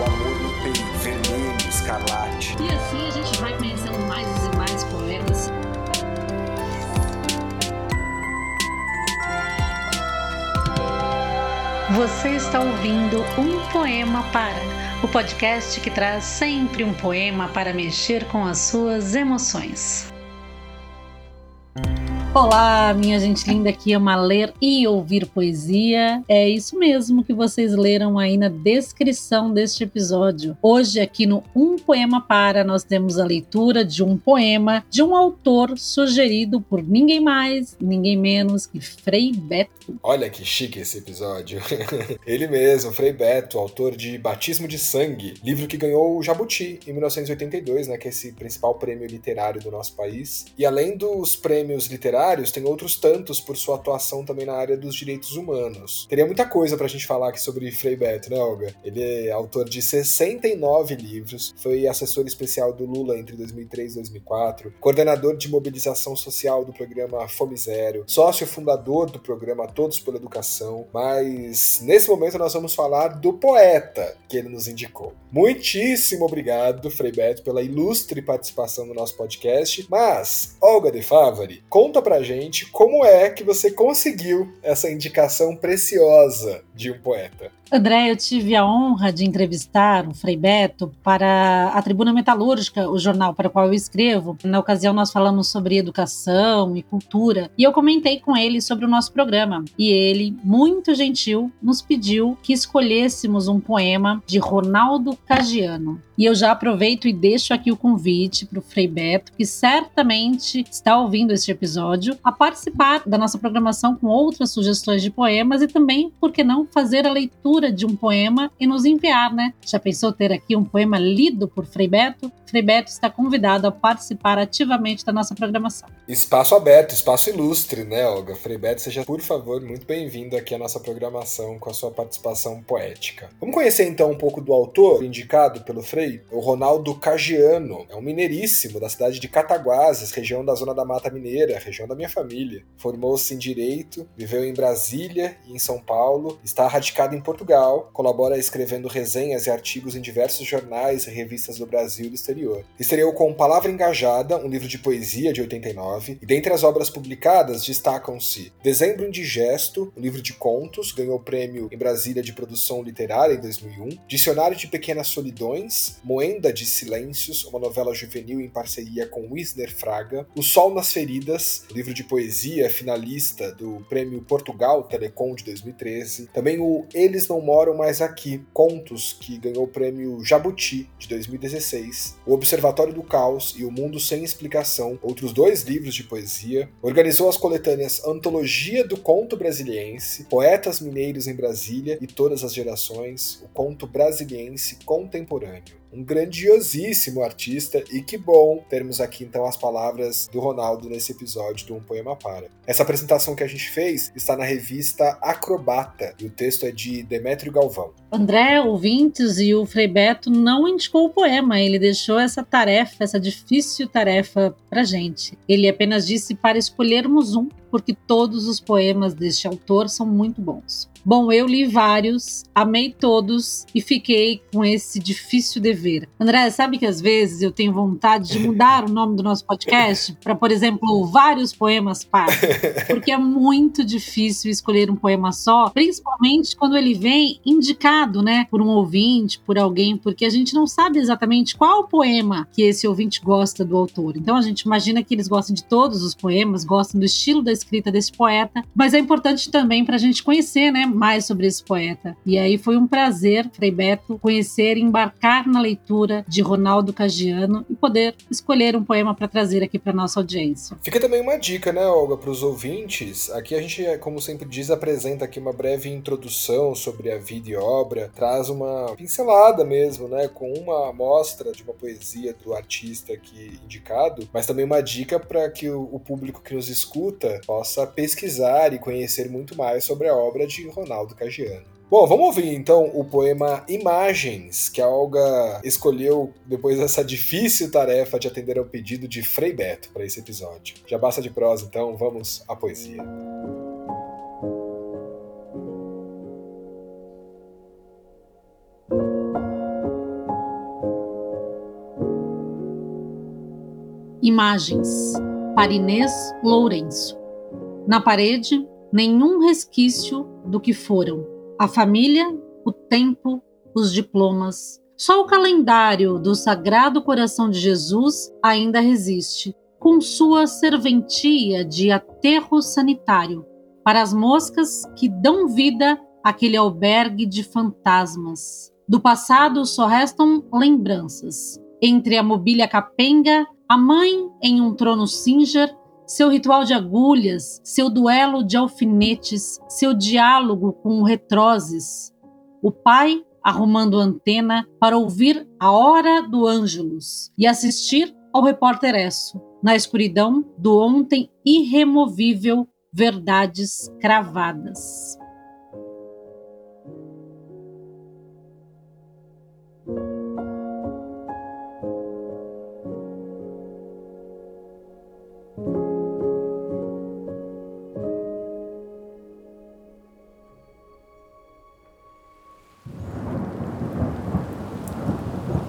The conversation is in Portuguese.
O amor no peito, vermelho, escarlate. E assim a gente vai conhecendo mais e mais poetas. Você está ouvindo Um Poema Para, o podcast que traz sempre um poema para mexer com as suas emoções. Olá, minha gente linda que ama ler e ouvir poesia. É isso mesmo que vocês leram aí na descrição deste episódio. Hoje, aqui no Um Poema Para, nós temos a leitura de um poema de um autor sugerido por ninguém mais, ninguém menos que Frei Beto. Olha que chique esse episódio. Ele mesmo, Frei Beto, autor de Batismo de Sangue, livro que ganhou o Jabuti em 1982, né, que é esse principal prêmio literário do nosso país. E além dos prêmios literários, tem outros tantos por sua atuação também na área dos direitos humanos. Teria muita coisa pra gente falar aqui sobre Frei Beto, né, Olga? Ele é autor de 69 livros, foi assessor especial do Lula entre 2003 e 2004, coordenador de mobilização social do programa Fome Zero, sócio fundador do programa Todos pela Educação, mas nesse momento nós vamos falar do poeta que ele nos indicou. Muitíssimo obrigado, Frei Beto, pela ilustre participação no nosso podcast, mas, Olga de Favari, conta pra pra gente como é que você conseguiu essa indicação preciosa de um poeta. André, eu tive a honra de entrevistar o Frei Beto para a Tribuna Metalúrgica, o jornal para o qual eu escrevo. Na ocasião, nós falamos sobre educação e cultura e eu comentei com ele sobre o nosso programa. E ele, muito gentil, nos pediu que escolhêssemos um poema de Ronaldo Cagiano. E eu já aproveito e deixo aqui o convite para o Frei Beto, que certamente está ouvindo este episódio, a participar da nossa programação com outras sugestões de poemas e também, por que não, fazer a leitura de um poema e nos enviar, né? Já pensou ter aqui um poema lido por Frei Beto? Frei Beto está convidado a participar ativamente da nossa programação. Espaço aberto, espaço ilustre, né, Olga? Frei Beto, seja, por favor, muito bem-vindo aqui à nossa programação com a sua participação poética. Vamos conhecer então um pouco do autor indicado pelo Frei, o Ronaldo Cagiano. É um mineiríssimo da cidade de Cataguases, região da Zona da Mata Mineira, região da minha família. Formou-se em Direito, viveu em Brasília e em São Paulo, está radicado em Portugal, colabora escrevendo resenhas e artigos em diversos jornais e revistas do Brasil e do exterior. Estreou com Palavra Engajada, um livro de poesia de 89, e dentre as obras publicadas destacam-se Dezembro Indigesto, um livro de contos, ganhou o prêmio em Brasília de Produção Literária em 2001, Dicionário de Pequenas Solidões, Moenda de Silêncios, uma novela juvenil em parceria com Wisner Fraga, O Sol nas Feridas, livro de poesia finalista do Prêmio Portugal Telecom de 2013, também o Eles Não Moram Mais Aqui, contos que ganhou o prêmio Jabuti de 2016, o Observatório do Caos e O Mundo Sem Explicação, outros dois livros de poesia, organizou as coletâneas Antologia do Conto Brasiliense, Poetas Mineiros em Brasília e Todas as Gerações, o Conto Brasiliense Contemporâneo um grandiosíssimo artista e que bom termos aqui então as palavras do Ronaldo nesse episódio do Um Poema Para. Essa apresentação que a gente fez está na revista Acrobata e o texto é de Demétrio Galvão. André, ouvintes e o Frei Beto não indicou o poema, ele deixou essa tarefa, essa difícil tarefa pra gente. Ele apenas disse para escolhermos um, porque todos os poemas deste autor são muito bons. Bom, eu li vários, amei todos e fiquei com esse difícil dever. André, sabe que às vezes eu tenho vontade de mudar o nome do nosso podcast para, por exemplo, vários poemas para, porque é muito difícil escolher um poema só, principalmente quando ele vem indicado, né, por um ouvinte, por alguém, porque a gente não sabe exatamente qual poema que esse ouvinte gosta do autor. Então a gente imagina que eles gostam de todos os poemas, gostam do estilo da escrita desse poeta, mas é importante também para a gente conhecer, né, mais sobre esse poeta. E aí foi um prazer, Frei Beto, conhecer e embarcar na leitura de Ronaldo Cagiano e poder escolher um poema para trazer aqui para nossa audiência. Fica também uma dica, né, Olga, para os ouvintes. Aqui a gente, como sempre diz, apresenta aqui uma breve introdução sobre a vida e obra, traz uma pincelada mesmo, né, com uma amostra de uma poesia do artista aqui indicado, mas também uma dica para que o, o público que nos escuta possa pesquisar e conhecer muito mais sobre a obra de Ronaldo Ronaldo Cagiano. Bom, vamos ouvir então o poema Imagens, que a Olga escolheu depois dessa difícil tarefa de atender ao pedido de Frei Beto para esse episódio. Já basta de prosa, então vamos à poesia. Imagens, Parinês Lourenço. Na parede, nenhum resquício do que foram. A família, o tempo, os diplomas. Só o calendário do Sagrado Coração de Jesus ainda resiste, com sua serventia de aterro sanitário para as moscas que dão vida àquele albergue de fantasmas. Do passado só restam lembranças. Entre a mobília capenga, a mãe em um trono singer, seu ritual de agulhas, seu duelo de alfinetes, seu diálogo com retroses. O pai arrumando antena para ouvir a hora do Ângelus e assistir ao repórter Esso, na escuridão do ontem irremovível verdades cravadas.